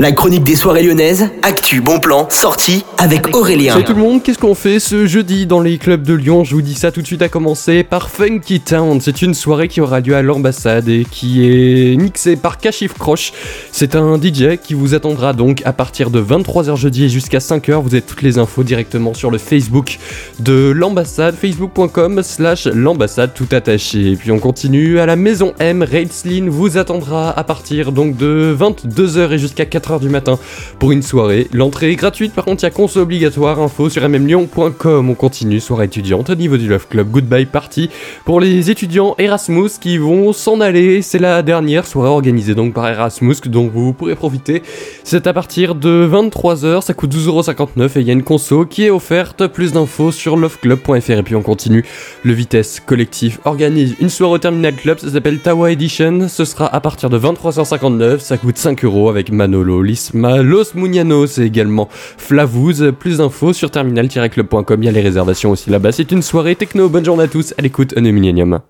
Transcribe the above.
La chronique des soirées lyonnaises, actu, bon plan, sortie avec Aurélien. Salut tout le monde, qu'est-ce qu'on fait ce jeudi dans les clubs de Lyon? Je vous dis ça tout de suite à commencer par Funky Town. C'est une soirée qui aura lieu à l'ambassade et qui est mixée par Kashif Croche. C'est un DJ qui vous attendra donc à partir de 23h jeudi et jusqu'à 5h. Vous avez toutes les infos directement sur le Facebook de l'ambassade, facebook.com slash l'ambassade tout attaché. Et puis on continue à la maison M, Raidslin vous attendra à partir donc de 22h et jusqu'à 4h du matin pour une soirée. L'entrée est gratuite, par contre, il y a console obligatoire. Info sur mmlyon.com. On continue, soirée étudiante au niveau du Love Club. Goodbye Party pour les étudiants Erasmus qui vont s'en aller. C'est la dernière soirée organisée donc par Erasmus dont vous pourrez profiter. C'est à partir de 23h, ça coûte 12,59€ et il y a une conso qui est offerte. Plus d'infos sur loveclub.fr et puis on continue. Le Vitesse Collectif organise une soirée au Terminal Club, ça s'appelle Tawa Edition. Ce sera à partir de 23h59, ça coûte 5€ avec Manolo. Lisma, Los Munianos et également Flavouz. Plus d'infos sur terminal-club.com. Il y a les réservations aussi là-bas. C'est une soirée techno. Bonne journée à tous. À l'écoute, un Millennium.